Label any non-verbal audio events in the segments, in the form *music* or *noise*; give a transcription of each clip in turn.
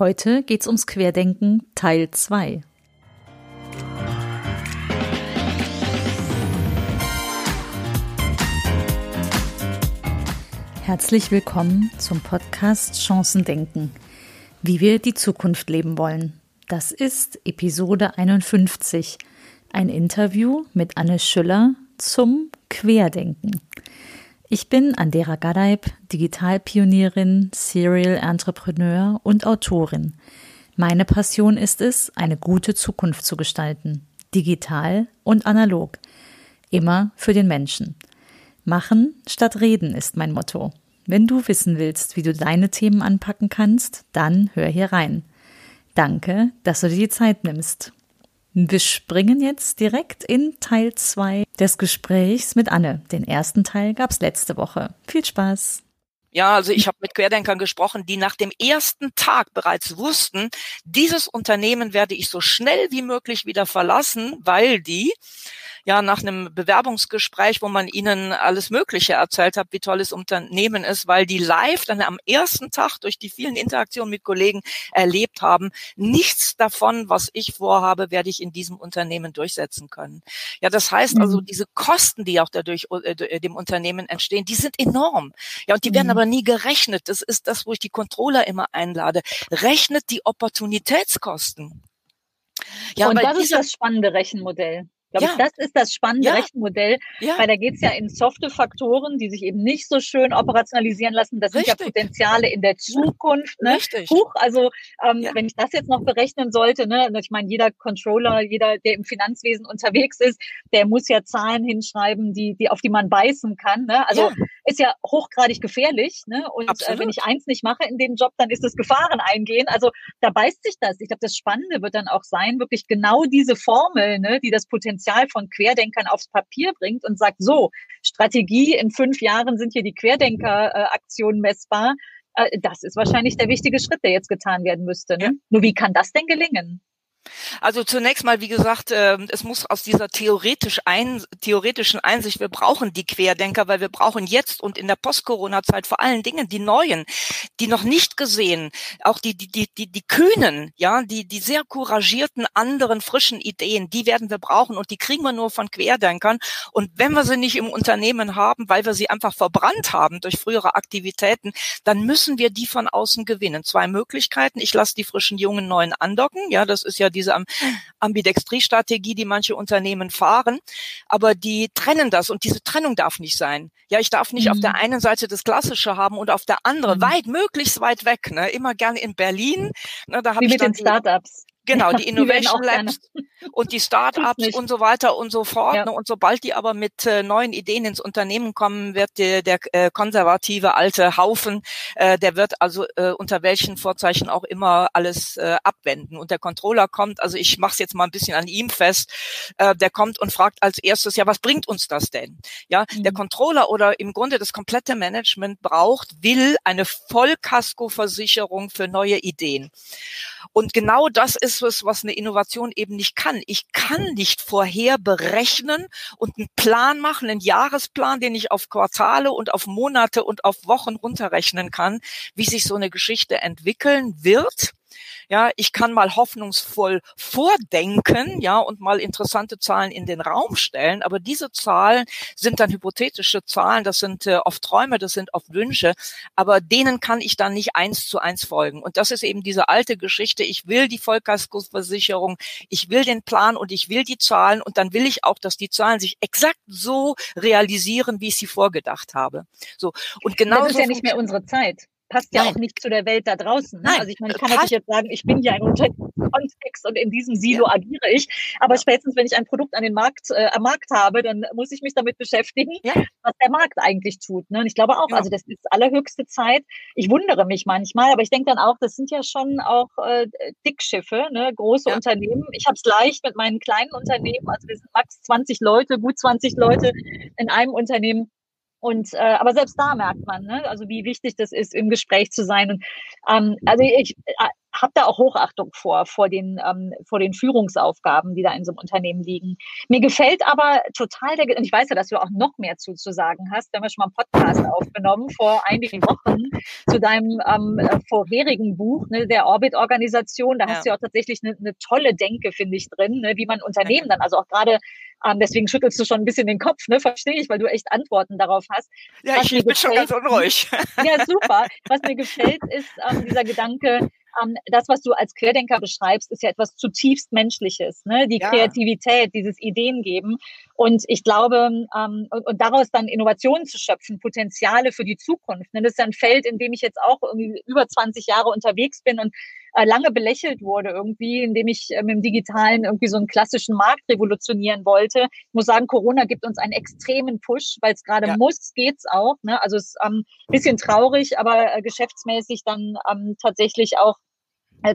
Heute geht's ums Querdenken Teil 2. Herzlich willkommen zum Podcast Chancen denken, wie wir die Zukunft leben wollen. Das ist Episode 51, ein Interview mit Anne Schüller zum Querdenken. Ich bin Andera Gadeib, Digitalpionierin, Serial Entrepreneur und Autorin. Meine Passion ist es, eine gute Zukunft zu gestalten, digital und analog, immer für den Menschen. Machen statt reden ist mein Motto. Wenn du wissen willst, wie du deine Themen anpacken kannst, dann hör hier rein. Danke, dass du dir die Zeit nimmst. Wir springen jetzt direkt in Teil 2 des Gesprächs mit Anne. Den ersten Teil gab es letzte Woche. Viel Spaß. Ja, also ich habe mit Querdenkern gesprochen, die nach dem ersten Tag bereits wussten, dieses Unternehmen werde ich so schnell wie möglich wieder verlassen, weil die ja nach einem Bewerbungsgespräch, wo man ihnen alles Mögliche erzählt hat, wie tolles Unternehmen ist, weil die live dann am ersten Tag durch die vielen Interaktionen mit Kollegen erlebt haben, nichts davon, was ich vorhabe, werde ich in diesem Unternehmen durchsetzen können. Ja, das heißt also, mhm. diese Kosten, die auch dadurch äh, äh, dem Unternehmen entstehen, die sind enorm. Ja, und die werden mhm. aber nie gerechnet. Das ist das, wo ich die Controller immer einlade. Rechnet die Opportunitätskosten. Ja, und das ist das spannende Rechenmodell. Glaube ja. ich, das ist das spannende ja. Rechenmodell, ja. weil da geht es ja in softe Faktoren, die sich eben nicht so schön operationalisieren lassen. Das Richtig. sind ja Potenziale in der Zukunft. Ne? Richtig. Huch, also ähm, wenn ich das jetzt noch berechnen sollte, ne, also ich meine, jeder Controller, jeder, der im Finanzwesen unterwegs ist, der muss ja Zahlen hinschreiben, die, die auf die man beißen kann. Ne? Also ist ja hochgradig gefährlich. Ne? Und äh, wenn ich eins nicht mache in dem Job, dann ist es Gefahren eingehen. Also da beißt sich das. Ich glaube, das Spannende wird dann auch sein, wirklich genau diese Formel, ne, die das Potenzial Potenzial von Querdenkern aufs Papier bringt und sagt, so, Strategie, in fünf Jahren sind hier die Querdenker-Aktionen messbar. Äh, das ist wahrscheinlich der wichtige Schritt, der jetzt getan werden müsste. Ne? Ja. Nur wie kann das denn gelingen? Also zunächst mal, wie gesagt, äh, es muss aus dieser theoretisch ein, theoretischen Einsicht, wir brauchen die Querdenker, weil wir brauchen jetzt und in der Post-Corona-Zeit vor allen Dingen die Neuen, die noch nicht gesehen, auch die, die, die, die, die Kühnen, ja, die, die sehr couragierten anderen frischen Ideen, die werden wir brauchen und die kriegen wir nur von Querdenkern. Und wenn wir sie nicht im Unternehmen haben, weil wir sie einfach verbrannt haben durch frühere Aktivitäten, dann müssen wir die von außen gewinnen. Zwei Möglichkeiten. Ich lasse die frischen jungen Neuen andocken. Ja, das ist ja diese Ambidextrie-Strategie, die manche Unternehmen fahren. Aber die trennen das und diese Trennung darf nicht sein. Ja, ich darf nicht mhm. auf der mhm. einen Seite das Klassische haben und auf der anderen mhm. weit, möglichst weit weg. Ne? Immer gerne in Berlin. Ne, da Wie ich mit den Startups. Genau, die Innovation die Labs und die Startups und so weiter und so fort. Ja. Ne? Und sobald die aber mit äh, neuen Ideen ins Unternehmen kommen, wird der, der äh, konservative alte Haufen, äh, der wird also äh, unter welchen Vorzeichen auch immer alles äh, abwenden. Und der Controller kommt, also ich mache es jetzt mal ein bisschen an ihm fest, äh, der kommt und fragt als erstes, ja, was bringt uns das denn? Ja, mhm. der Controller oder im Grunde das komplette Management braucht, will eine Vollkaskoversicherung für neue Ideen. Und genau das ist es, was eine Innovation eben nicht kann. Ich kann nicht vorher berechnen und einen Plan machen, einen Jahresplan, den ich auf Quartale und auf Monate und auf Wochen runterrechnen kann, wie sich so eine Geschichte entwickeln wird. Ja, ich kann mal hoffnungsvoll vordenken, ja, und mal interessante Zahlen in den Raum stellen. Aber diese Zahlen sind dann hypothetische Zahlen. Das sind äh, oft Träume, das sind oft Wünsche. Aber denen kann ich dann nicht eins zu eins folgen. Und das ist eben diese alte Geschichte. Ich will die Vollkaskoversicherung, ich will den Plan und ich will die Zahlen. Und dann will ich auch, dass die Zahlen sich exakt so realisieren, wie ich sie vorgedacht habe. So. Und genau. Das ist ja nicht mehr unsere Zeit passt ja Nein. auch nicht zu der Welt da draußen. Ne? Nein, also ich meine, ich kann natürlich jetzt sagen, ich bin ja ein Kontext und in diesem Silo ja. agiere ich. Aber ja. spätestens, wenn ich ein Produkt an den Markt, äh, am Markt habe, dann muss ich mich damit beschäftigen, ja. was der Markt eigentlich tut. Ne? Und ich glaube auch, also das ist allerhöchste Zeit. Ich wundere mich manchmal, aber ich denke dann auch, das sind ja schon auch äh, Dickschiffe, ne? große Unternehmen. Ich habe es leicht mit meinen kleinen Unternehmen, also wir sind max 20 Leute, gut 20 Leute in einem Unternehmen und äh, aber selbst da merkt man, ne, also wie wichtig das ist, im Gespräch zu sein. Und ähm, also ich äh, habe da auch Hochachtung vor, vor den, ähm, vor den Führungsaufgaben, die da in so einem Unternehmen liegen. Mir gefällt aber total der, und ich weiß ja, dass du auch noch mehr zu, zu sagen hast. Wir haben ja schon mal einen Podcast aufgenommen vor einigen Wochen zu deinem ähm, äh, vorherigen Buch, ne, der Orbit-Organisation. Da ja. hast du ja auch tatsächlich eine, eine tolle Denke, finde ich, drin, ne, wie man Unternehmen dann, also auch gerade ähm, deswegen schüttelst du schon ein bisschen den Kopf, ne? Verstehe ich, weil du echt Antworten darauf hast. Ja, ich, ich bin schon ganz unruhig. *laughs* Ja, super. Was mir gefällt, ist ähm, dieser Gedanke, ähm, das, was du als Querdenker beschreibst, ist ja etwas zutiefst Menschliches, ne? Die ja. Kreativität, dieses Ideen geben. Und ich glaube, ähm, und, und, daraus dann Innovationen zu schöpfen, Potenziale für die Zukunft. Ne? Das ist ja ein Feld, in dem ich jetzt auch irgendwie über 20 Jahre unterwegs bin und äh, lange belächelt wurde irgendwie, indem ich äh, mit dem Digitalen irgendwie so einen klassischen Markt revolutionieren wollte. Ich muss sagen, Corona gibt uns einen extremen Push, weil es gerade ja. muss, geht's auch. Ne? Also es ist ähm, bisschen traurig, aber äh, geschäftsmäßig dann ähm, tatsächlich auch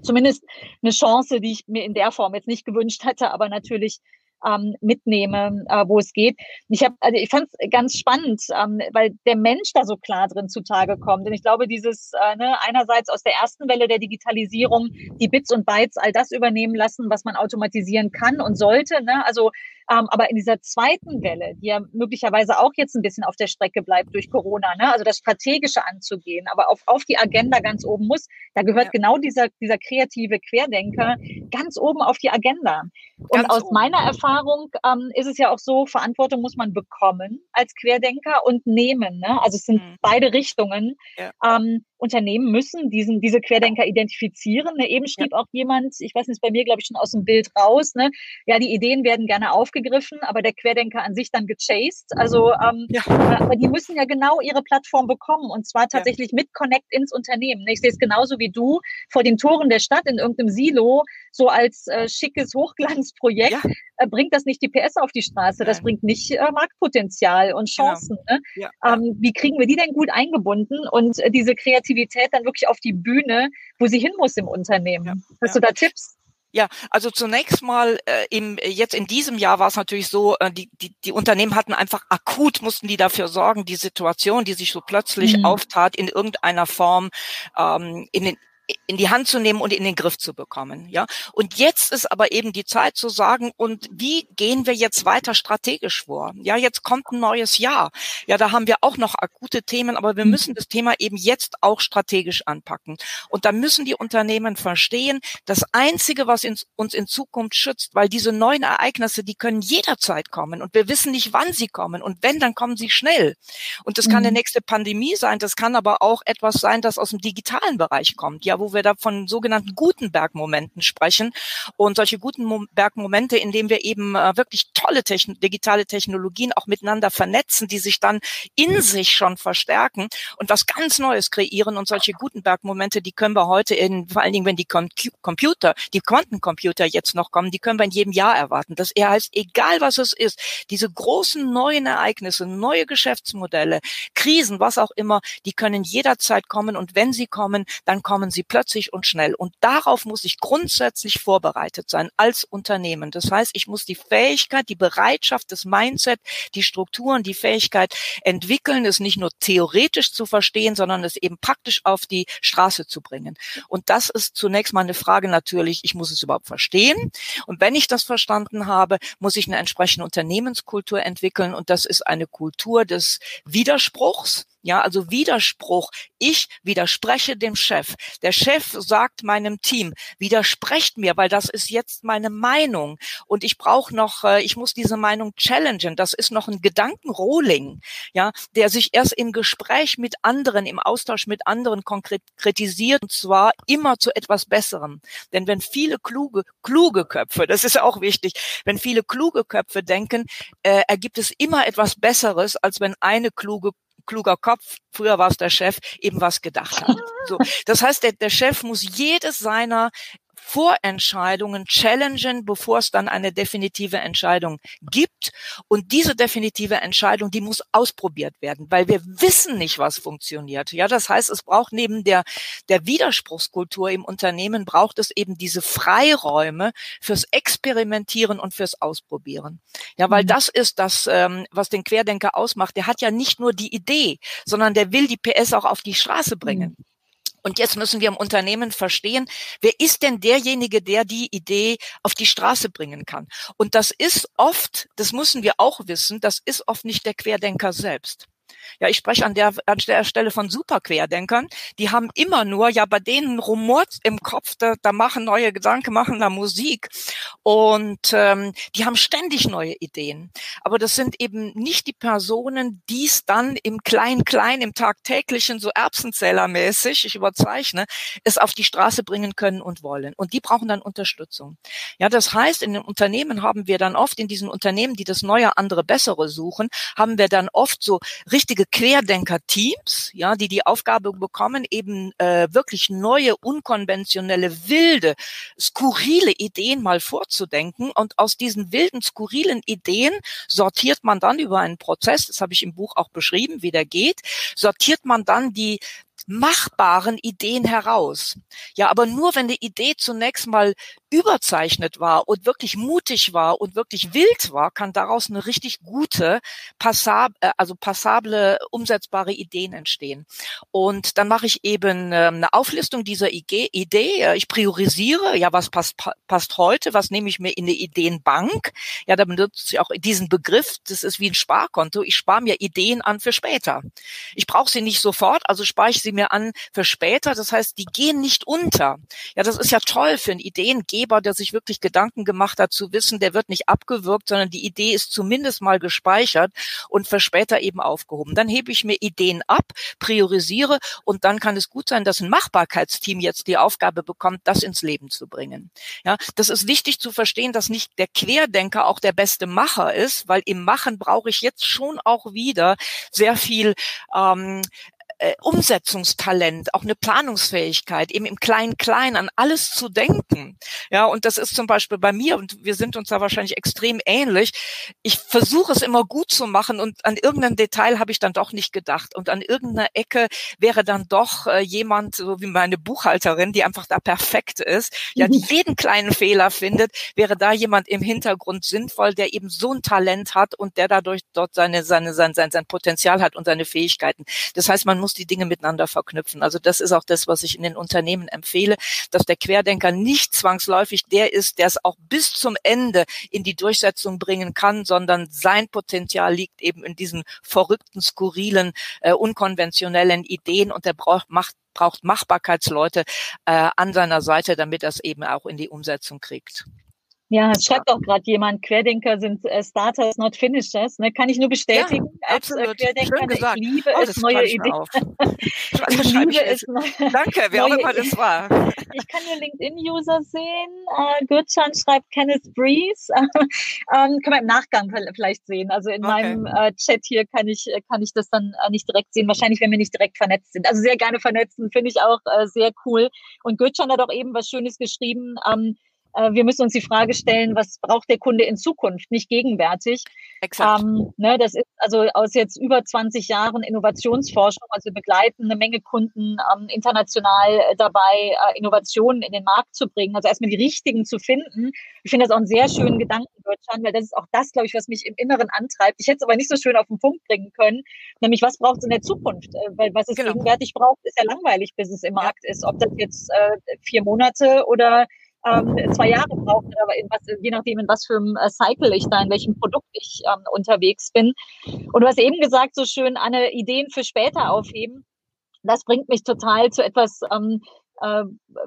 zumindest eine Chance, die ich mir in der Form jetzt nicht gewünscht hatte, aber natürlich ähm, mitnehme, äh, wo es geht. Ich habe, also ich fand es ganz spannend, ähm, weil der Mensch da so klar drin zutage kommt. Und ich glaube, dieses äh, ne, einerseits aus der ersten Welle der Digitalisierung die Bits und Bytes all das übernehmen lassen, was man automatisieren kann und sollte. Ne? Also ähm, aber in dieser zweiten Welle, die ja möglicherweise auch jetzt ein bisschen auf der Strecke bleibt durch Corona, ne? also das Strategische anzugehen, aber auf, auf die Agenda ganz oben muss, da gehört ja. genau dieser, dieser kreative Querdenker ganz oben auf die Agenda. Und ganz aus oben. meiner Erfahrung ähm, ist es ja auch so, Verantwortung muss man bekommen als Querdenker und nehmen. Ne? Also es sind mhm. beide Richtungen. Ja. Ähm, Unternehmen müssen diesen, diese Querdenker identifizieren. Ne? Eben schrieb ja. auch jemand, ich weiß nicht, bei mir glaube ich schon aus dem Bild raus, ne? ja, die Ideen werden gerne aufgegriffen, aber der Querdenker an sich dann gechased. Also, ähm, ja. Aber die müssen ja genau ihre Plattform bekommen und zwar tatsächlich ja. mit Connect ins Unternehmen. Ne? Ich sehe es genauso wie du vor den Toren der Stadt in irgendeinem Silo, so als äh, schickes Hochglanzprojekt, äh, bringt das nicht die PS auf die Straße, Nein. das bringt nicht äh, Marktpotenzial und genau. Chancen. Genau. Ne? Ähm, wie kriegen wir die denn gut eingebunden und äh, diese Kreativität dann wirklich auf die Bühne, wo sie hin muss im Unternehmen. Ja, Hast ja. du da Tipps? Ja, also zunächst mal äh, im, jetzt in diesem Jahr war es natürlich so, äh, die, die, die Unternehmen hatten einfach akut, mussten die dafür sorgen, die Situation, die sich so plötzlich mhm. auftat, in irgendeiner Form ähm, in den in die Hand zu nehmen und in den Griff zu bekommen, ja. Und jetzt ist aber eben die Zeit zu sagen, und wie gehen wir jetzt weiter strategisch vor? Ja, jetzt kommt ein neues Jahr. Ja, da haben wir auch noch akute Themen, aber wir mhm. müssen das Thema eben jetzt auch strategisch anpacken. Und da müssen die Unternehmen verstehen, das einzige, was uns in Zukunft schützt, weil diese neuen Ereignisse, die können jederzeit kommen und wir wissen nicht, wann sie kommen. Und wenn, dann kommen sie schnell. Und das kann eine mhm. nächste Pandemie sein, das kann aber auch etwas sein, das aus dem digitalen Bereich kommt. Ja, wo wir da von sogenannten Gutenberg-Momenten sprechen. Und solche Gutenberg-Momente, in denen wir eben äh, wirklich tolle Techn digitale Technologien auch miteinander vernetzen, die sich dann in sich schon verstärken und was ganz Neues kreieren. Und solche Gutenberg-Momente, die können wir heute in, vor allen Dingen, wenn die Com Computer, die Quantencomputer jetzt noch kommen, die können wir in jedem Jahr erwarten. Das heißt, egal was es ist, diese großen neuen Ereignisse, neue Geschäftsmodelle, Krisen, was auch immer, die können jederzeit kommen. Und wenn sie kommen, dann kommen sie plötzlich und schnell. Und darauf muss ich grundsätzlich vorbereitet sein als Unternehmen. Das heißt, ich muss die Fähigkeit, die Bereitschaft, das Mindset, die Strukturen, die Fähigkeit entwickeln, es nicht nur theoretisch zu verstehen, sondern es eben praktisch auf die Straße zu bringen. Und das ist zunächst mal eine Frage natürlich, ich muss es überhaupt verstehen. Und wenn ich das verstanden habe, muss ich eine entsprechende Unternehmenskultur entwickeln. Und das ist eine Kultur des Widerspruchs ja, also Widerspruch. Ich widerspreche dem Chef. Der Chef sagt meinem Team, widersprecht mir, weil das ist jetzt meine Meinung. Und ich brauche noch, äh, ich muss diese Meinung challengen. Das ist noch ein Gedankenrohling, ja, der sich erst im Gespräch mit anderen, im Austausch mit anderen konkretisiert und zwar immer zu etwas Besserem. Denn wenn viele kluge, kluge Köpfe, das ist auch wichtig, wenn viele kluge Köpfe denken, äh, ergibt es immer etwas Besseres, als wenn eine kluge kluger Kopf, früher war es der Chef, eben was gedacht hat. So, das heißt, der, der Chef muss jedes seiner Vorentscheidungen challengen, bevor es dann eine definitive Entscheidung gibt. Und diese definitive Entscheidung, die muss ausprobiert werden, weil wir wissen nicht, was funktioniert. Ja, das heißt, es braucht neben der, der Widerspruchskultur im Unternehmen braucht es eben diese Freiräume fürs Experimentieren und fürs Ausprobieren. Ja, weil mhm. das ist das, ähm, was den Querdenker ausmacht. Der hat ja nicht nur die Idee, sondern der will die PS auch auf die Straße bringen. Mhm. Und jetzt müssen wir im Unternehmen verstehen, wer ist denn derjenige, der die Idee auf die Straße bringen kann? Und das ist oft, das müssen wir auch wissen, das ist oft nicht der Querdenker selbst. Ja, ich spreche an der, an der Stelle von Superquerdenkern. Die haben immer nur, ja, bei denen rumort im Kopf, da, da machen neue Gedanken, machen da Musik. Und ähm, die haben ständig neue Ideen. Aber das sind eben nicht die Personen, die es dann im Klein-Klein, im Tagtäglichen, so Erbsenzählermäßig, ich überzeichne, es auf die Straße bringen können und wollen. Und die brauchen dann Unterstützung. Ja, das heißt, in den Unternehmen haben wir dann oft, in diesen Unternehmen, die das neue, andere, bessere suchen, haben wir dann oft so richtige Querdenker-Teams, ja, die die Aufgabe bekommen, eben äh, wirklich neue, unkonventionelle, wilde, skurrile Ideen mal vorzudenken. Und aus diesen wilden, skurrilen Ideen sortiert man dann über einen Prozess, das habe ich im Buch auch beschrieben, wie der geht, sortiert man dann die machbaren Ideen heraus. Ja, aber nur wenn die Idee zunächst mal überzeichnet war und wirklich mutig war und wirklich wild war, kann daraus eine richtig gute, passab äh, also passable, umsetzbare Ideen entstehen. Und dann mache ich eben ähm, eine Auflistung dieser Idee. Ich priorisiere, ja, was passt, passt heute, was nehme ich mir in eine Ideenbank. Ja, da benutze ich auch diesen Begriff, das ist wie ein Sparkonto. Ich spare mir Ideen an für später. Ich brauche sie nicht sofort, also spare ich sie mir an für später. Das heißt, die gehen nicht unter. Ja, das ist ja toll für einen Ideengeber, der sich wirklich Gedanken gemacht hat, zu wissen, der wird nicht abgewürgt, sondern die Idee ist zumindest mal gespeichert und für später eben aufgehoben. Dann hebe ich mir Ideen ab, priorisiere und dann kann es gut sein, dass ein Machbarkeitsteam jetzt die Aufgabe bekommt, das ins Leben zu bringen. Ja, das ist wichtig zu verstehen, dass nicht der Querdenker auch der beste Macher ist, weil im Machen brauche ich jetzt schon auch wieder sehr viel ähm, äh, Umsetzungstalent, auch eine Planungsfähigkeit, eben im Klein-Klein an alles zu denken. Ja, und das ist zum Beispiel bei mir, und wir sind uns da wahrscheinlich extrem ähnlich. Ich versuche es immer gut zu machen und an irgendein Detail habe ich dann doch nicht gedacht. Und an irgendeiner Ecke wäre dann doch äh, jemand, so wie meine Buchhalterin, die einfach da perfekt ist, ja, die *laughs* jeden kleinen Fehler findet, wäre da jemand im Hintergrund sinnvoll, der eben so ein Talent hat und der dadurch dort seine, seine, sein, sein, sein Potenzial hat und seine Fähigkeiten. Das heißt, man muss die Dinge miteinander verknüpfen. Also das ist auch das, was ich in den Unternehmen empfehle, dass der Querdenker nicht zwangsläufig der ist, der es auch bis zum Ende in die Durchsetzung bringen kann, sondern sein Potenzial liegt eben in diesen verrückten, skurrilen, äh, unkonventionellen Ideen und der braucht macht braucht Machbarkeitsleute äh, an seiner Seite, damit er es eben auch in die Umsetzung kriegt. Ja, es schreibt auch gerade jemand, Querdenker sind äh, Starters, not Finishers. Ne? Kann ich nur bestätigen. Ja, als äh, Querdenker, ich liebe oh, es, neue Ideen. *laughs* ich liebe es. *laughs* Danke, wer auch immer das war. Ich kann nur LinkedIn-User sehen. Äh, Gürtschan schreibt Kenneth Breeze. *laughs* ähm, können wir im Nachgang vielleicht sehen. Also in okay. meinem äh, Chat hier kann ich, kann ich das dann äh, nicht direkt sehen. Wahrscheinlich, wenn wir nicht direkt vernetzt sind. Also sehr gerne vernetzen, finde ich auch äh, sehr cool. Und Gürtschan hat auch eben was Schönes geschrieben. Ähm, äh, wir müssen uns die Frage stellen, was braucht der Kunde in Zukunft, nicht gegenwärtig. Exakt. Ähm, ne, das ist also aus jetzt über 20 Jahren Innovationsforschung, also wir begleiten eine Menge Kunden ähm, international äh, dabei, äh, Innovationen in den Markt zu bringen, also erstmal die richtigen zu finden. Ich finde das auch einen sehr schönen Gedanken in Deutschland, weil das ist auch das, glaube ich, was mich im Inneren antreibt. Ich hätte es aber nicht so schön auf den Punkt bringen können, nämlich was braucht es in der Zukunft? Äh, weil was es genau. gegenwärtig braucht, ist ja langweilig, bis es im Markt ja. ist. Ob das jetzt äh, vier Monate oder ähm, zwei Jahre braucht, aber in was, je nachdem, in was für einem äh, Cycle ich da, in welchem Produkt ich ähm, unterwegs bin. Und du hast eben gesagt, so schön, eine Ideen für später aufheben. Das bringt mich total zu etwas, ähm, äh,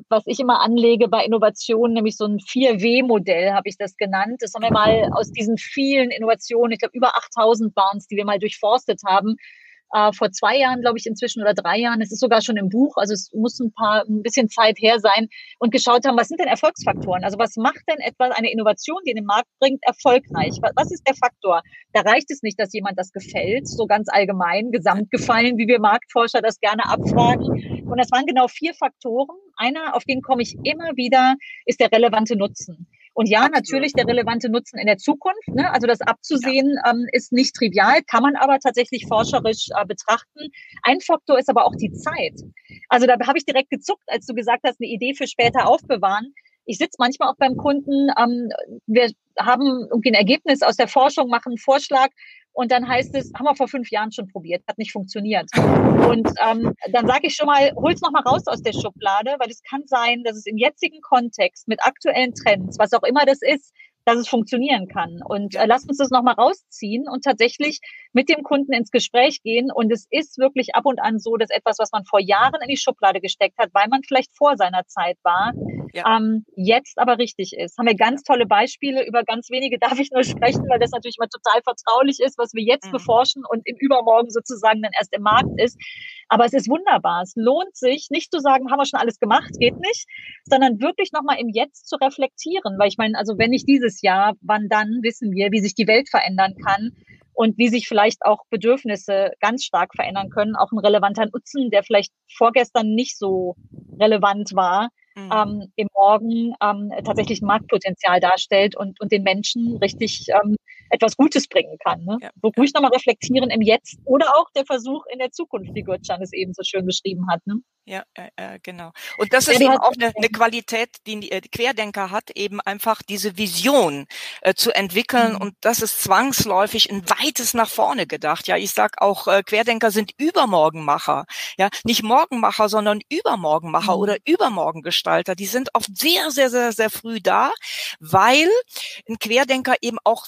was ich immer anlege bei Innovationen, nämlich so ein 4W-Modell, habe ich das genannt. Das haben wir mal aus diesen vielen Innovationen, ich glaube über 8000 waren die wir mal durchforstet haben, äh, vor zwei Jahren, glaube ich, inzwischen oder drei Jahren. Es ist sogar schon im Buch, also es muss ein paar, ein bisschen Zeit her sein und geschaut haben, was sind denn Erfolgsfaktoren? Also was macht denn etwa eine Innovation, die in den Markt bringt, erfolgreich? Was ist der Faktor? Da reicht es nicht, dass jemand das gefällt, so ganz allgemein, gesamt gefallen, wie wir Marktforscher das gerne abfragen. Und das waren genau vier Faktoren. Einer, auf den komme ich immer wieder, ist der relevante Nutzen. Und ja, natürlich der relevante Nutzen in der Zukunft. Ne? Also das abzusehen ja. ähm, ist nicht trivial, kann man aber tatsächlich forscherisch äh, betrachten. Ein Faktor ist aber auch die Zeit. Also da habe ich direkt gezuckt, als du gesagt hast, eine Idee für später aufbewahren. Ich sitze manchmal auch beim Kunden, ähm, wir haben irgendwie ein Ergebnis aus der Forschung, machen einen Vorschlag Und dann heißt es, haben wir vor fünf Jahren schon probiert, hat nicht funktioniert. Und ähm, dann sage ich schon mal, hol's noch mal raus aus der Schublade, weil es kann sein, dass es im jetzigen Kontext mit aktuellen Trends, was auch immer das ist, dass es funktionieren kann. Und äh, lasst uns das nochmal rausziehen und tatsächlich mit dem Kunden ins Gespräch gehen. Und es ist wirklich ab und an so, dass etwas, was man vor Jahren in die Schublade gesteckt hat, weil man vielleicht vor seiner Zeit war, ja. ähm, jetzt aber richtig ist. Haben wir ganz tolle Beispiele. Über ganz wenige *laughs* darf ich nur sprechen, weil das natürlich immer total vertraulich ist, was wir jetzt mhm. beforschen und im Übermorgen sozusagen dann erst im Markt ist. Aber es ist wunderbar. Es lohnt sich, nicht zu sagen, haben wir schon alles gemacht, geht nicht, sondern wirklich nochmal im Jetzt zu reflektieren. Weil ich meine, also wenn nicht dieses Jahr, wann dann wissen wir, wie sich die Welt verändern kann und wie sich vielleicht auch Bedürfnisse ganz stark verändern können. Auch ein relevanter Nutzen, der vielleicht vorgestern nicht so relevant war, mhm. ähm, im Morgen ähm, tatsächlich Marktpotenzial darstellt und, und den Menschen richtig ähm, etwas Gutes bringen kann. Ne? Ja. Wo ruhig nochmal reflektieren im Jetzt oder auch der Versuch in der Zukunft, wie Gürtschan es eben so schön beschrieben hat. Ne? Ja, äh, genau. Und das ist ja, eben auch eine, eine Qualität, die die Querdenker hat, eben einfach diese Vision äh, zu entwickeln. Mhm. Und das ist zwangsläufig ein weites nach vorne gedacht. Ja, ich sag auch, äh, Querdenker sind Übermorgenmacher. Ja, nicht Morgenmacher, sondern Übermorgenmacher mhm. oder Übermorgengestalter. Die sind oft sehr, sehr, sehr, sehr früh da, weil ein Querdenker eben auch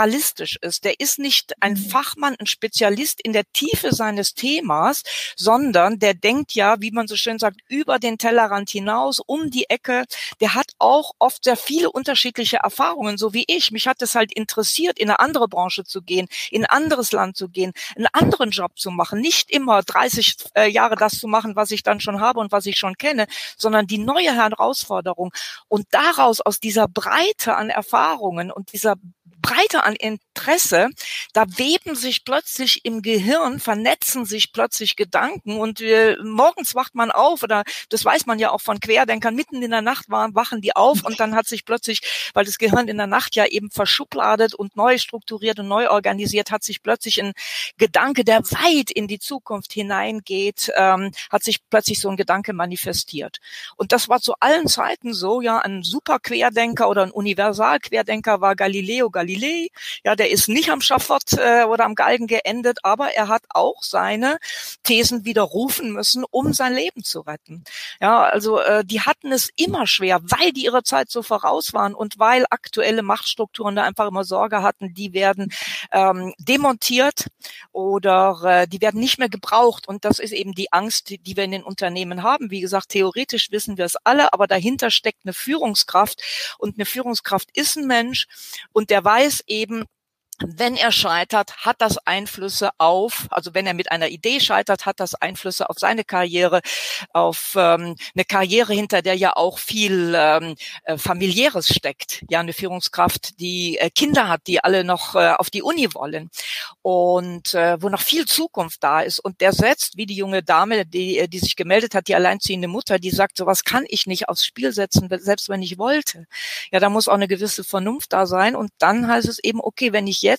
generalistisch ist. Der ist nicht ein mhm. Fachmann, ein Spezialist in der Tiefe seines Themas, sondern der denkt ja, wie man man so schön sagt, über den Tellerrand hinaus, um die Ecke. Der hat auch oft sehr viele unterschiedliche Erfahrungen, so wie ich. Mich hat es halt interessiert, in eine andere Branche zu gehen, in ein anderes Land zu gehen, einen anderen Job zu machen, nicht immer 30 äh, Jahre das zu machen, was ich dann schon habe und was ich schon kenne, sondern die neue Herausforderung. Und daraus, aus dieser Breite an Erfahrungen und dieser Breite an Interesse, da weben sich plötzlich im Gehirn, vernetzen sich plötzlich Gedanken und äh, morgens wacht man auf oder das weiß man ja auch von Querdenkern, mitten in der Nacht wachen die auf und dann hat sich plötzlich, weil das Gehirn in der Nacht ja eben verschubladet und neu strukturiert und neu organisiert, hat sich plötzlich ein Gedanke, der weit in die Zukunft hineingeht, ähm, hat sich plötzlich so ein Gedanke manifestiert. Und das war zu allen Zeiten so, ja, ein super Querdenker oder ein Universalquerdenker war Galileo Galilei, ja, der ist nicht am Schafott äh, oder am Galgen geendet, aber er hat auch seine Thesen widerrufen müssen, um sein Leben zu retten. Ja, also äh, die hatten es immer schwer, weil die ihrer Zeit so voraus waren und weil aktuelle Machtstrukturen da einfach immer Sorge hatten, die werden ähm, demontiert oder äh, die werden nicht mehr gebraucht. Und das ist eben die Angst, die, die wir in den Unternehmen haben. Wie gesagt, theoretisch wissen wir es alle, aber dahinter steckt eine Führungskraft und eine Führungskraft ist ein Mensch und der weiß eben, wenn er scheitert, hat das Einflüsse auf, also wenn er mit einer Idee scheitert, hat das Einflüsse auf seine Karriere, auf ähm, eine Karriere, hinter der ja auch viel ähm, äh, familiäres steckt. Ja, eine Führungskraft, die äh, Kinder hat, die alle noch äh, auf die Uni wollen und äh, wo noch viel Zukunft da ist. Und der setzt, wie die junge Dame, die, äh, die sich gemeldet hat, die alleinziehende Mutter, die sagt, sowas kann ich nicht aufs Spiel setzen, selbst wenn ich wollte. Ja, da muss auch eine gewisse Vernunft da sein. Und dann heißt es eben, okay, wenn ich jetzt,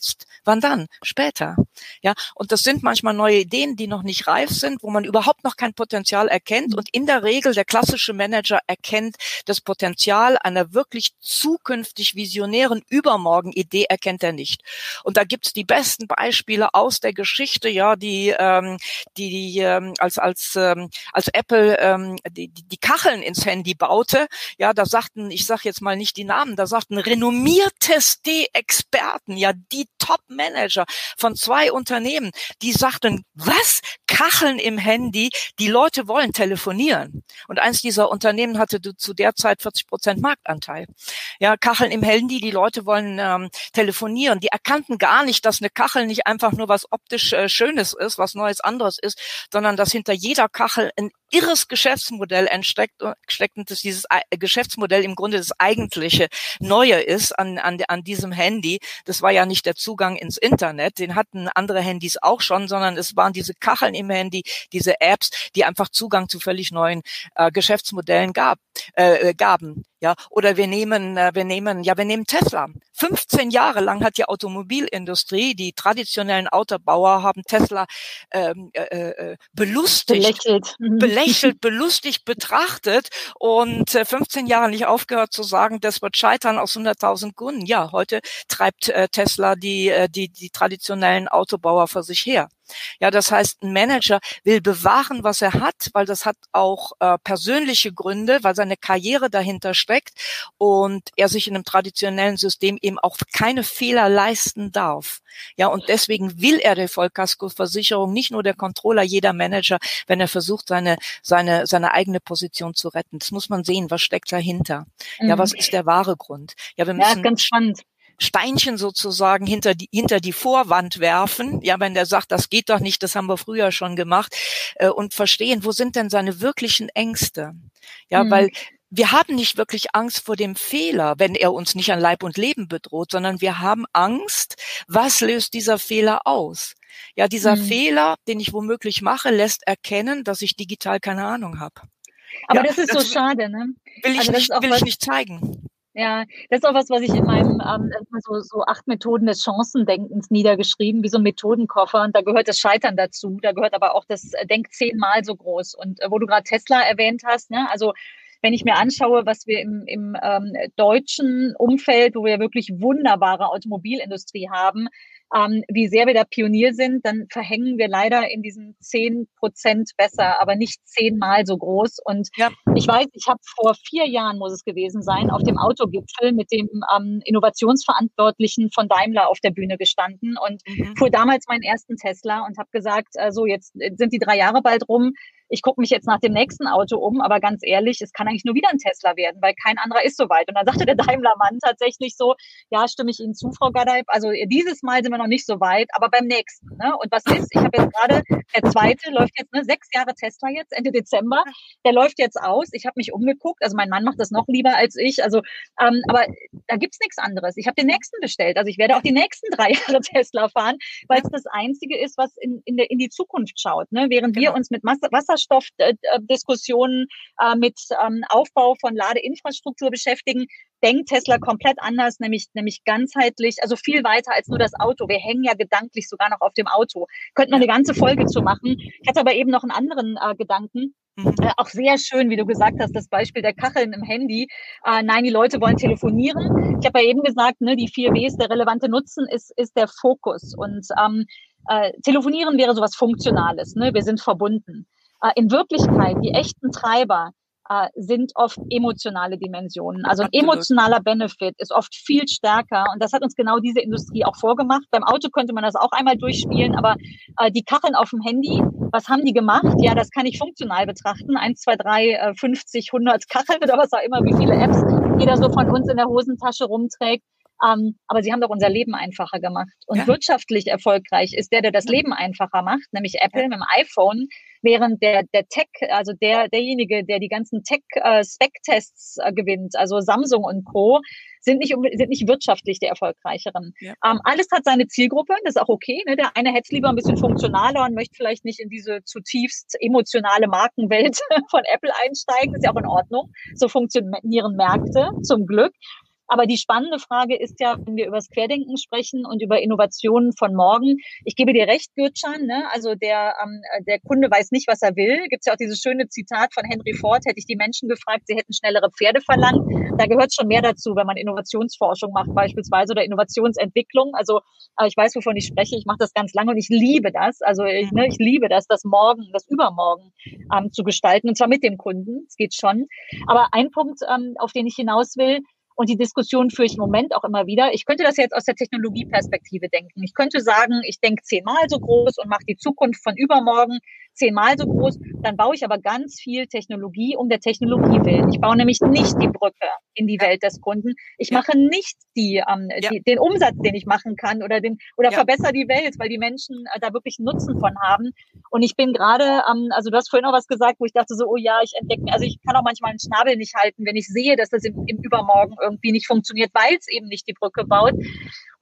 wann dann? Später. Ja, und das sind manchmal neue Ideen, die noch nicht reif sind, wo man überhaupt noch kein Potenzial erkennt. Und in der Regel der klassische Manager erkennt das Potenzial einer wirklich zukünftig visionären Übermorgen-Idee erkennt er nicht. Und da gibt's die besten Beispiele aus der Geschichte, ja, die, ähm, die, die ähm, als als ähm, als Apple ähm, die, die Kacheln ins Handy baute, ja, da sagten, ich sage jetzt mal nicht die Namen, da sagten renommierteste Experten, ja, die Top-Manager von zwei Unternehmen, die sagten, was? Kacheln im Handy, die Leute wollen telefonieren. Und eins dieser Unternehmen hatte zu der Zeit 40 Prozent Marktanteil. Ja, Kacheln im Handy, die Leute wollen ähm, telefonieren. Die erkannten gar nicht, dass eine Kachel nicht einfach nur was optisch äh, Schönes ist, was Neues anderes ist, sondern dass hinter jeder Kachel ein irres Geschäftsmodell entsteckt, steckt und dass dieses Geschäftsmodell im Grunde das eigentliche Neue ist an, an, an diesem Handy. Das war ja nicht der Zugang ins Internet, den hatten andere Handys auch schon, sondern es waren diese Kacheln im Handy, diese Apps, die einfach Zugang zu völlig neuen äh, Geschäftsmodellen gab, äh, gaben. Ja, oder wir nehmen, äh, wir nehmen, ja, wir nehmen Tesla. 15 Jahre lang hat die Automobilindustrie, die traditionellen Autobauer haben Tesla ähm, äh, äh, belustigt, belächelt, mhm. belächelt, *laughs* belustigt betrachtet und äh, 15 Jahre nicht aufgehört zu sagen, das wird scheitern aus 100.000 Gründen. Ja, heute treibt äh, Tesla die, äh, die, die traditionellen Autobauer vor sich her. Ja, das heißt, ein Manager will bewahren, was er hat, weil das hat auch äh, persönliche Gründe, weil seine Karriere dahinter steckt und er sich in einem traditionellen System eben auch keine Fehler leisten darf. Ja, und deswegen will er der Vollkaskoversicherung nicht nur der Controller, jeder Manager, wenn er versucht, seine, seine, seine eigene Position zu retten. Das muss man sehen, was steckt dahinter. Mhm. Ja, was ist der wahre Grund? Ja, wir müssen, ja, ganz spannend. Steinchen sozusagen hinter die, hinter die Vorwand werfen, ja, wenn der sagt, das geht doch nicht, das haben wir früher schon gemacht, äh, und verstehen, wo sind denn seine wirklichen Ängste? Ja, mhm. weil wir haben nicht wirklich Angst vor dem Fehler, wenn er uns nicht an Leib und Leben bedroht, sondern wir haben Angst, was löst dieser Fehler aus? Ja, dieser mhm. Fehler, den ich womöglich mache, lässt erkennen, dass ich digital keine Ahnung habe. Aber ja, das ist das so schade, ne? Will ich, also nicht, will ich nicht zeigen. Ja, das ist auch was, was ich in meinem ähm, so, so acht Methoden des Chancendenkens niedergeschrieben, wie so ein Methodenkoffer. Und da gehört das Scheitern dazu. Da gehört aber auch das äh, Denk zehnmal so groß. Und äh, wo du gerade Tesla erwähnt hast, ne, also wenn ich mir anschaue, was wir im, im ähm, deutschen Umfeld, wo wir wirklich wunderbare Automobilindustrie haben, ähm, wie sehr wir da Pionier sind, dann verhängen wir leider in diesen zehn Prozent besser, aber nicht zehnmal so groß. Und ja. ich weiß, ich habe vor vier Jahren, muss es gewesen sein, auf dem Autogipfel mit dem ähm, Innovationsverantwortlichen von Daimler auf der Bühne gestanden und mhm. fuhr damals meinen ersten Tesla und habe gesagt, äh, so jetzt sind die drei Jahre bald rum ich gucke mich jetzt nach dem nächsten Auto um, aber ganz ehrlich, es kann eigentlich nur wieder ein Tesla werden, weil kein anderer ist so weit. Und dann sagte der Daimler-Mann tatsächlich so, ja, stimme ich Ihnen zu, Frau Gadeib, also dieses Mal sind wir noch nicht so weit, aber beim nächsten. Ne? Und was ist? Ich habe jetzt gerade, der zweite läuft jetzt, ne, sechs Jahre Tesla jetzt, Ende Dezember, der läuft jetzt aus. Ich habe mich umgeguckt, also mein Mann macht das noch lieber als ich, also ähm, aber da gibt's nichts anderes. Ich habe den nächsten bestellt, also ich werde auch die nächsten drei *laughs* Jahre Tesla fahren, weil es das Einzige ist, was in, in, der, in die Zukunft schaut. Ne? Während genau. wir uns mit Wasser Wasserstoffdiskussionen äh, mit ähm, Aufbau von Ladeinfrastruktur beschäftigen, denkt Tesla komplett anders, nämlich, nämlich ganzheitlich, also viel weiter als nur das Auto. Wir hängen ja gedanklich sogar noch auf dem Auto. Könnten wir eine ganze Folge zu machen. Ich hatte aber eben noch einen anderen äh, Gedanken. Mhm. Äh, auch sehr schön, wie du gesagt hast, das Beispiel der Kacheln im Handy. Äh, nein, die Leute wollen telefonieren. Ich habe ja eben gesagt, ne, die vier Ws, der relevante Nutzen ist, ist der Fokus. Und ähm, äh, telefonieren wäre sowas Funktionales. Ne? Wir sind verbunden. Äh, in Wirklichkeit, die echten Treiber äh, sind oft emotionale Dimensionen. Also ein emotionaler Benefit ist oft viel stärker und das hat uns genau diese Industrie auch vorgemacht. Beim Auto könnte man das auch einmal durchspielen, aber äh, die Kacheln auf dem Handy, was haben die gemacht? Ja, das kann ich funktional betrachten. Eins, zwei, drei, äh, 50, 100 Kacheln oder was auch immer, wie viele Apps jeder so von uns in der Hosentasche rumträgt. Ähm, aber sie haben doch unser Leben einfacher gemamacht. Und ja. wirtschaftlich erfolgreich ist der, der das Leben einfacher macht, nämlich Apple ja. mit dem iPhone, während der, der Tech, also der, derjenige, der die ganzen Tech-Spec-Tests äh, gewinnt, also Samsung und Co., sind nicht, sind nicht wirtschaftlich der erfolgreicheren. Ja. Ähm, alles hat seine Zielgruppe, das ist auch okay. Ne? Der eine hätte es lieber ein bisschen funktionaler und möchte vielleicht nicht in diese zutiefst emotionale Markenwelt *laughs* von Apple einsteigen, ist ja auch in Ordnung. So funktionieren Märkte, zum Glück. Aber die spannende Frage ist ja, wenn wir über das Querdenken sprechen und über Innovationen von morgen. Ich gebe dir recht, Gürtschan, ne? also der, ähm, der Kunde weiß nicht, was er will. Gibt es ja auch dieses schöne Zitat von Henry Ford, hätte ich die Menschen gefragt, sie hätten schnellere Pferde verlangt. Da gehört schon mehr dazu, wenn man Innovationsforschung macht beispielsweise oder Innovationsentwicklung. Also äh, ich weiß, wovon ich spreche. Ich mache das ganz lange und ich liebe das. Also ich, ne, ich liebe das, das Morgen, das Übermorgen ähm, zu gestalten und zwar mit dem Kunden. Es geht schon. Aber ein Punkt, ähm, auf den ich hinaus will, und die Diskussion führe ich im Moment auch immer wieder. Ich könnte das jetzt aus der Technologieperspektive denken. Ich könnte sagen, ich denke zehnmal so groß und mache die Zukunft von übermorgen zehnmal so groß. Dann baue ich aber ganz viel Technologie um der Technologie willen. Ich baue nämlich nicht die Brücke in die Welt des Kunden. Ich ja. mache nicht die, ähm, ja. die, den Umsatz, den ich machen kann oder den oder ja. verbessere die Welt, weil die Menschen äh, da wirklich Nutzen von haben. Und ich bin gerade, ähm, also du hast vorhin auch was gesagt, wo ich dachte so, oh ja, ich entdecke, also ich kann auch manchmal einen Schnabel nicht halten, wenn ich sehe, dass das im, im Übermorgen irgendwie nicht funktioniert, weil es eben nicht die Brücke baut.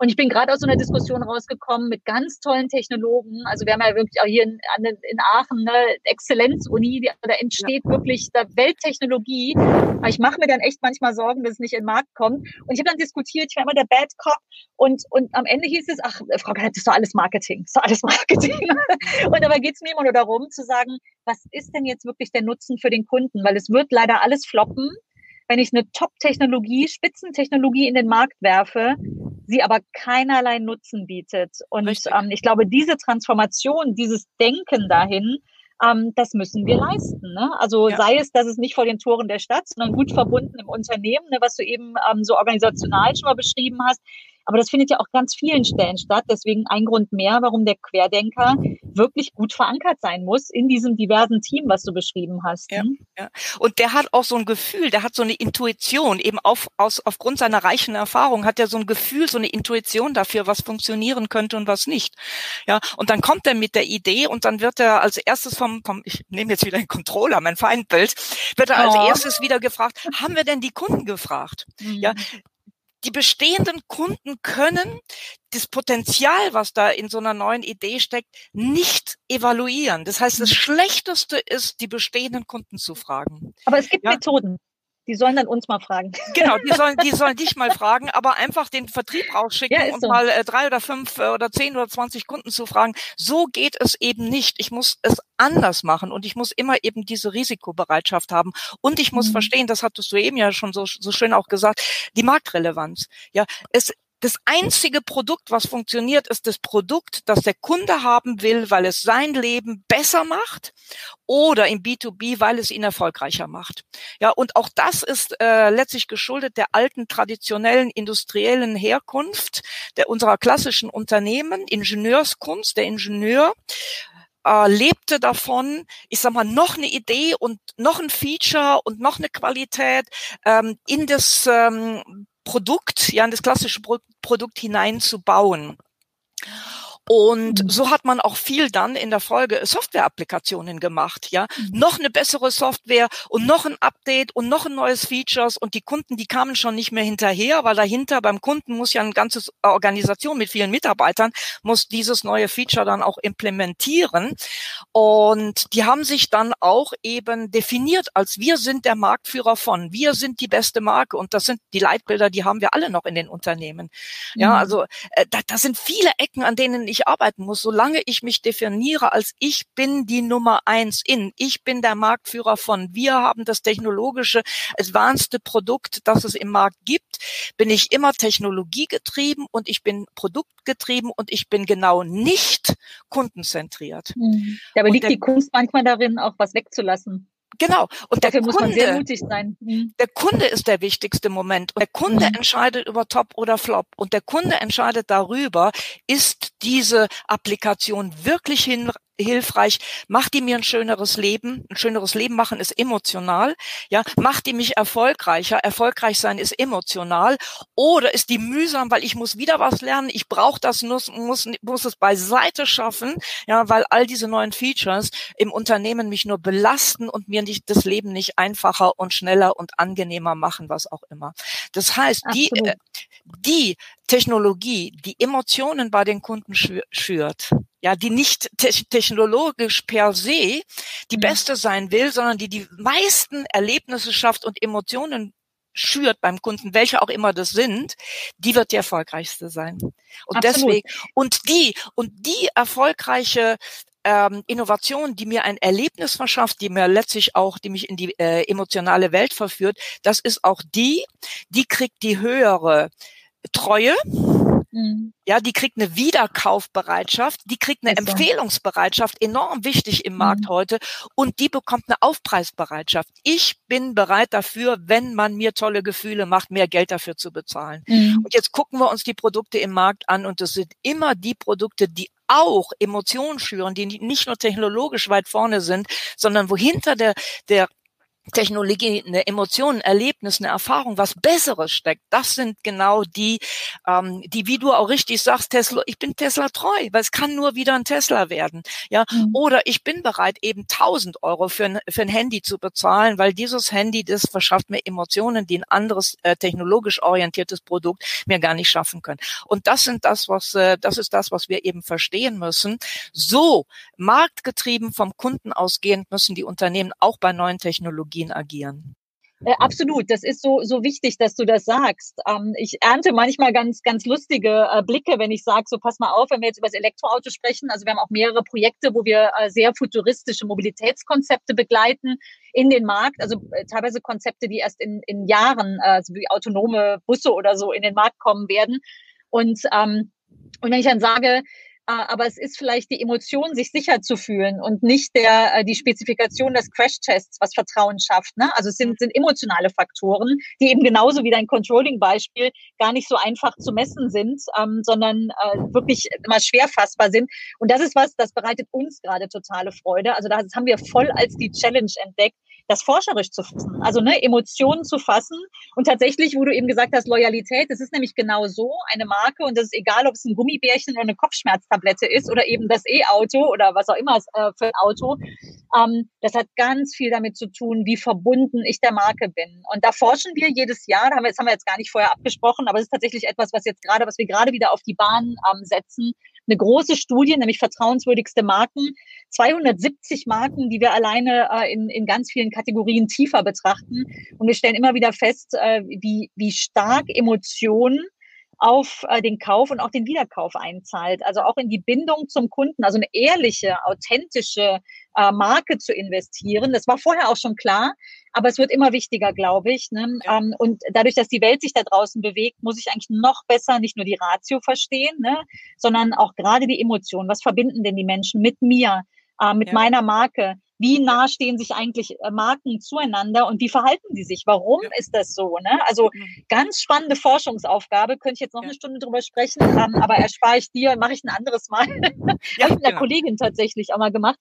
Und ich bin gerade aus so einer Diskussion rausgekommen mit ganz tollen Technologen. Also wir haben ja wirklich auch hier in, in Aachen eine Exzellenzuni, da entsteht ja. wirklich da Welttechnologie. Aber ich mache mir dann echt manchmal Sorgen, dass es nicht in den Markt kommt. Und ich habe dann diskutiert, ich war immer der Bad Cop und, und am Ende hieß es, ach, Frau Gehalt, das ist doch alles Marketing, das ist doch alles Marketing. *laughs* und dabei geht es mir immer nur darum zu sagen, was ist denn jetzt wirklich der Nutzen für den Kunden? Weil es wird leider alles floppen, wenn ich eine Top-Technologie, Spitzentechnologie in den Markt werfe, sie aber keinerlei Nutzen bietet. Und ähm, ich glaube, diese Transformation, dieses Denken dahin, ähm, das müssen wir leisten. Ne? Also ja. sei es, dass es nicht vor den Toren der Stadt, sondern gut verbunden im Unternehmen, ne, was du eben ähm, so organisational schon mal beschrieben hast. Aber das findet ja auch ganz vielen Stellen statt. Deswegen ein Grund mehr, warum der Querdenker wirklich gut verankert sein muss in diesem diversen Team, was du beschrieben hast. Ja, hm? ja. Und der hat auch so ein Gefühl, der hat so eine Intuition, eben auf, aus, aufgrund seiner reichen Erfahrung hat er so ein Gefühl, so eine Intuition dafür, was funktionieren könnte und was nicht. Ja, und dann kommt er mit der Idee und dann wird er als erstes vom, vom ich nehme jetzt wieder den Controller, mein Feindbild, wird er als oh. erstes wieder gefragt, haben wir denn die Kunden gefragt? Mhm. Ja, die bestehenden Kunden können das Potenzial, was da in so einer neuen Idee steckt, nicht evaluieren. Das heißt, das mhm. Schlechteste ist, die bestehenden Kunden zu fragen. Aber es gibt ja? Methoden. Die sollen dann uns mal fragen. *laughs* Genau, die sollen, die sollen dich mal fragen, aber einfach den Vertrieb rausschicken ja, und so. mal äh, drei oder fünf äh, oder zehn oder zwanzig Kunden zu fragen. So geht es eben nicht. Ich muss es anders machen und ich muss immer eben diese Risikobereitschaft haben und ich muss mhm. verstehen, das hattest du eben ja schon so, so schön auch gesagt, die Marktrelevanz. Ja, es, das einzige Produkt, was funktioniert, ist das Produkt, das der Kunde haben will, weil es sein Leben besser macht oder im B2B, weil es ihn erfolgreicher macht. Ja, und auch das ist äh, letztlich geschuldet der alten traditionellen industriellen Herkunft der unserer klassischen Unternehmen, Ingenieurskunst, der Ingenieur äh, lebte davon, ich sag mal, noch eine Idee und noch ein Feature und noch eine Qualität ähm, in das ähm, Produkt, ja, in das klassische Produkt hineinzubauen. Und mhm. so hat man auch viel dann in der Folge Software-Applikationen gemacht, ja. Mhm. Noch eine bessere Software und noch ein Update und noch ein neues Features und die Kunden, die kamen schon nicht mehr hinterher, weil dahinter beim Kunden muss ja eine ganze Organisation mit vielen Mitarbeitern, muss dieses neue Feature dann auch implementieren. Und die haben sich dann auch eben definiert als wir sind der Marktführer von, wir sind die beste Marke und das sind die Leitbilder, die haben wir alle noch in den Unternehmen. Ja, mhm. also äh, da, da sind viele Ecken, an denen ich ich arbeiten muss, solange ich mich definiere als ich bin die Nummer eins in, ich bin der Marktführer von, wir haben das technologische, advanced Produkt, das es im Markt gibt, bin ich immer technologiegetrieben und ich bin produktgetrieben und ich bin genau nicht kundenzentriert. Mhm. Dabei liegt die Kunst manchmal darin, auch was wegzulassen. Genau. Und Dafür der Kunde, man sehr mutig sein. Mhm. Der Kunde ist der wichtigste Moment. Und der Kunde mhm. entscheidet über Top oder Flop. Und der Kunde entscheidet darüber, ist diese Applikation wirklich hin, hilfreich? Macht die mir ein schöneres Leben? Ein schöneres Leben machen ist emotional. Ja, macht die mich erfolgreicher? Erfolgreich sein ist emotional. Oder ist die mühsam, weil ich muss wieder was lernen? Ich brauche das, muss, muss, muss es beiseite schaffen. Ja, weil all diese neuen Features im Unternehmen mich nur belasten und mir nicht das Leben nicht einfacher und schneller und angenehmer machen, was auch immer. Das heißt, die, äh, die Technologie, die Emotionen bei den Kunden schürt, ja, die nicht te technologisch per se die mhm. beste sein will, sondern die die meisten Erlebnisse schafft und Emotionen schürt beim Kunden, welche auch immer das sind, die wird die erfolgreichste sein. Und Absolut. deswegen, und die, und die erfolgreiche ähm, Innovation, die mir ein Erlebnis verschafft, die mir letztlich auch, die mich in die äh, emotionale Welt verführt, das ist auch die, die kriegt die höhere Treue, Mhm. Ja, die kriegt eine Wiederkaufbereitschaft, die kriegt eine also. Empfehlungsbereitschaft, enorm wichtig im Markt mhm. heute, und die bekommt eine Aufpreisbereitschaft. Ich bin bereit dafür, wenn man mir tolle Gefühle macht, mehr Geld dafür zu bezahlen. Mhm. Und jetzt gucken wir uns die Produkte im Markt an und es sind immer die Produkte, die auch Emotionen schüren, die nicht nur technologisch weit vorne sind, sondern wo hinter der, der Technologie, eine Emotion, ein Erlebnis, eine Erfahrung, was Besseres steckt. Das sind genau die, ähm, die, wie du auch richtig sagst, Tesla, ich bin Tesla treu, weil es kann nur wieder ein Tesla werden. Ja, mhm. oder ich bin bereit, eben 1000 Euro für ein, für ein Handy zu bezahlen, weil dieses Handy, das verschafft mir Emotionen, die ein anderes äh, technologisch orientiertes Produkt mir gar nicht schaffen können. Und das sind das, was, äh, das ist das, was wir eben verstehen müssen. So marktgetrieben vom Kunden ausgehend müssen die Unternehmen auch bei neuen Technologien Technologien agieren. Äh, absolut, das ist so, so wichtig, dass du das sagst. Ähm, ich ernte manchmal ganz, ganz lustige äh, Blicke, wenn ich sage, so pass mal auf, wenn wir jetzt über das Elektroauto sprechen. Also wir haben auch mehrere Projekte, wo wir äh, sehr futuristische Mobilitätskonzepte begleiten in den Markt. Also äh, teilweise Konzepte, die erst in, in Jahren, äh, so wie autonome Busse oder so, in den Markt kommen werden. Und, ähm, und wenn ich dann sage, aber es ist vielleicht die Emotion, sich sicher zu fühlen und nicht der, äh, die Spezifikation des Crash-Tests, was Vertrauen schafft. Ne? Also es sind, sind emotionale Faktoren, die eben genauso wie dein Controlling-Beispiel gar nicht so einfach zu messen sind, ähm, sondern äh, wirklich immer schwer fassbar sind. Und das ist was, das bereitet uns gerade totale Freude. Also das haben wir voll als die Challenge entdeckt, das forscherisch zu fassen, also ne, Emotionen zu fassen. Und tatsächlich, wo du eben gesagt hast, Loyalität, das ist nämlich genau so eine Marke und das ist egal, ob es ein Gummibärchen oder eine Kopfschmerztablette ist oder eben das E-Auto oder was auch immer es äh, für ein Auto. Ähm, das hat ganz viel damit zu tun, wie verbunden ich der Marke bin. Und da forschen wir jedes Jahr, das haben wir, das haben wir jetzt gar nicht vorher abgesprochen, aber es ist tatsächlich etwas, was jetzt gerade, was wir gerade wieder auf die Bahn ähm, setzen, eine große Studie, nämlich vertrauenswürdigste Marken. 270 Marken, die wir alleine äh, in, in ganz vielen Kategorien tiefer betrachten. Und wir stellen immer wieder fest, äh, wie, wie stark Emotionen auf äh, den Kauf und auch den Wiederkauf einzahlt. Also auch in die Bindung zum Kunden, also eine ehrliche, authentische äh, Marke zu investieren. Das war vorher auch schon klar, aber es wird immer wichtiger, glaube ich. Ne? Ähm, und dadurch, dass die Welt sich da draußen bewegt, muss ich eigentlich noch besser nicht nur die Ratio verstehen, ne? sondern auch gerade die Emotionen. Was verbinden denn die Menschen mit mir, äh, mit ja. meiner Marke? Wie nah stehen sich eigentlich äh, Marken zueinander und wie verhalten sie sich? Warum ist das so? Ne? Also ganz spannende Forschungsaufgabe, könnte ich jetzt noch eine Stunde drüber sprechen, ähm, aber erspare ich dir, mache ich ein anderes Mal. Ja, *laughs* Habe ich mit einer genau. Kollegin tatsächlich auch mal gemacht.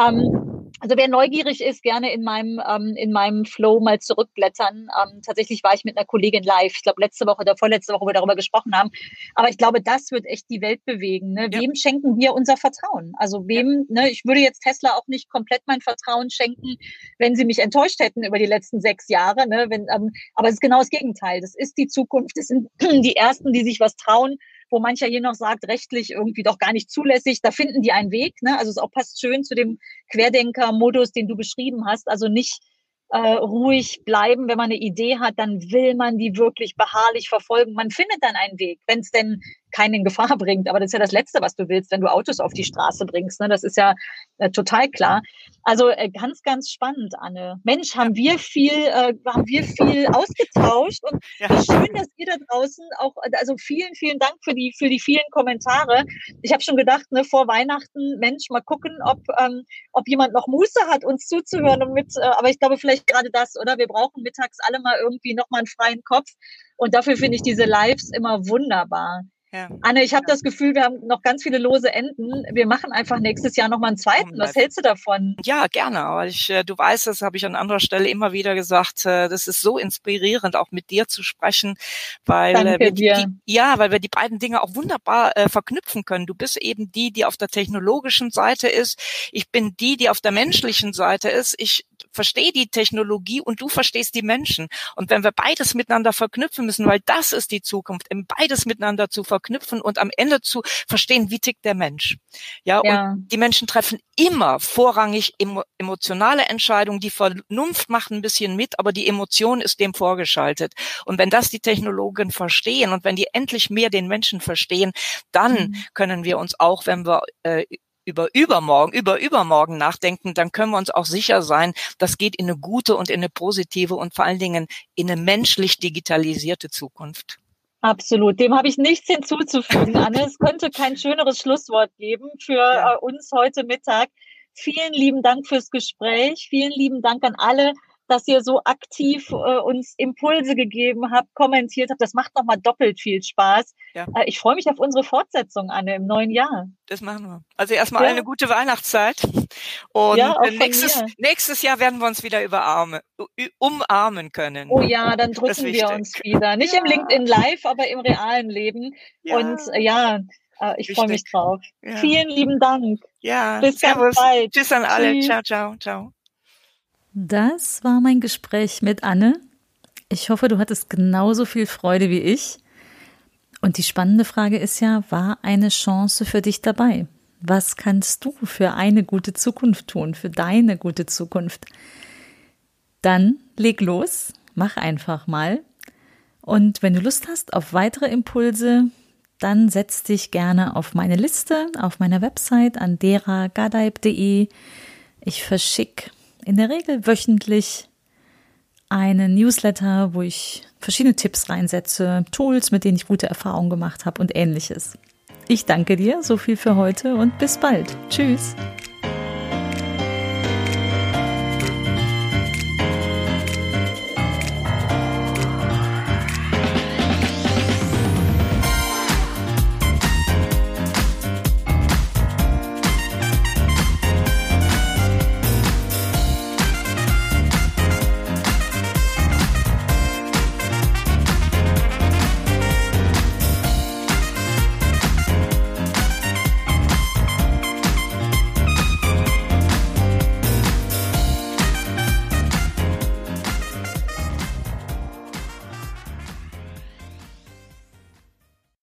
Ähm, also wer neugierig ist, gerne in meinem, ähm, in meinem Flow mal zurückblättern. Ähm, tatsächlich war ich mit einer Kollegin live, ich glaube letzte Woche oder vorletzte Woche, wo wir darüber gesprochen haben. Aber ich glaube, das wird echt die Welt bewegen. Ne? Wem schenken wir unser Vertrauen? Also wem, ne, ich würde jetzt Tesla auch nicht komplett mein Vertrauen schenken, wenn sie mich enttäuscht hätten über die letzten sechs Jahre. Ne? Wenn, ähm, aber es ist genau das Gegenteil. Das ist die Zukunft. Das sind *clears throat* die Ersten, die sich was trauen, wo mancher hier noch sagt, rechtlich irgendwie doch gar nicht zulässig. Da finden die einen Weg. Ne? Also es auch passt schön zu dem Querdenker-Modus, den du beschrieben hast. Also nicht äh, ruhig bleiben. Wenn man eine Idee hat, dann will man die wirklich beharrlich verfolgen. Man findet dann einen Weg, wenn es denn keinen in Gefahr bringt. Aber das ist ja das Letzte, was du willst, wenn du Autos auf die Straße bringst. Ne? Das ist ja äh, total klar. Also äh, ganz, ganz spannend, Anne. Mensch, haben wir viel, äh, haben wir viel ausgetauscht und ja. schön, dass ihr da draußen auch, also vielen, vielen Dank für die, für die vielen Kommentare. Ich habe schon gedacht, ne, vor Weihnachten, Mensch, mal gucken, ob, ähm, ob jemand noch Muße hat, uns zuzuhören und mit, äh, aber ich glaube vielleicht gerade das, oder? Wir brauchen mittags alle mal irgendwie noch mal einen freien Kopf. Und dafür finde ich diese Lives immer wunderbar. Ja. Anne, ich habe ja. das Gefühl, wir haben noch ganz viele lose Enden. Wir machen einfach nächstes Jahr noch mal einen zweiten. Was hältst du davon? Ja, gerne. Weil ich, äh, du weißt, das habe ich an anderer Stelle immer wieder gesagt. Äh, das ist so inspirierend, auch mit dir zu sprechen, weil äh, wir die, die, ja, weil wir die beiden Dinge auch wunderbar äh, verknüpfen können. Du bist eben die, die auf der technologischen Seite ist. Ich bin die, die auf der menschlichen Seite ist. Ich verstehe die Technologie und du verstehst die Menschen. Und wenn wir beides miteinander verknüpfen müssen, weil das ist die Zukunft, beides miteinander zu verknüpfen und am Ende zu verstehen, wie tickt der Mensch. Ja, ja. und die Menschen treffen immer vorrangig emotionale Entscheidungen. Die Vernunft macht ein bisschen mit, aber die Emotion ist dem vorgeschaltet. Und wenn das die Technologen verstehen und wenn die endlich mehr den Menschen verstehen, dann mhm. können wir uns auch, wenn wir äh, über übermorgen, über übermorgen nachdenken, dann können wir uns auch sicher sein, das geht in eine gute und in eine positive und vor allen Dingen in eine menschlich digitalisierte Zukunft. Absolut. Dem habe ich nichts hinzuzufügen, Anne. Es könnte kein schöneres Schlusswort geben für ja. Äh, uns heute Mittag. Vielen lieben Dank fürs Gespräch. Vielen lieben Dank an alle, dass ihr so aktiv äh, uns Impulse gegeben habt, kommentiert habt. Das macht nochmal doppelt viel Spaß. Ja. Äh, ich freue mich auf unsere Fortsetzung, Anne, im neuen Jahr. Das machen wir. Also erstmal ja. eine gute Weihnachtszeit. Und ja, nächstes, nächstes Jahr werden wir uns wieder überarmen, umarmen können. Oh ja, dann drücken wir uns wieder. Nicht im LinkedIn Live, aber im realen Leben. Und äh, ja, äh, ich freue mich drauf. Vielen lieben Dank. Ja, bis Servus. ganz bald. Tschüss an alle. Tschüss. Ciao, ciao, ciao. Das war mein Gespräch mit Anne. Ich hoffe, du hattest genauso viel Freude wie ich. Und die spannende Frage ist ja, war eine Chance für dich dabei? Was kannst du für eine gute Zukunft tun, für deine gute Zukunft? Dann leg los, mach einfach mal. Und wenn du Lust hast auf weitere Impulse, dann setz dich gerne auf meine Liste auf meiner Website anderagadeib.de. Ich verschicke in der Regel wöchentlich einen Newsletter, wo ich verschiedene Tipps reinsetze, Tools, mit denen ich gute Erfahrungen gemacht habe und ähnliches. Ich danke dir, so viel für heute und bis bald. Tschüss.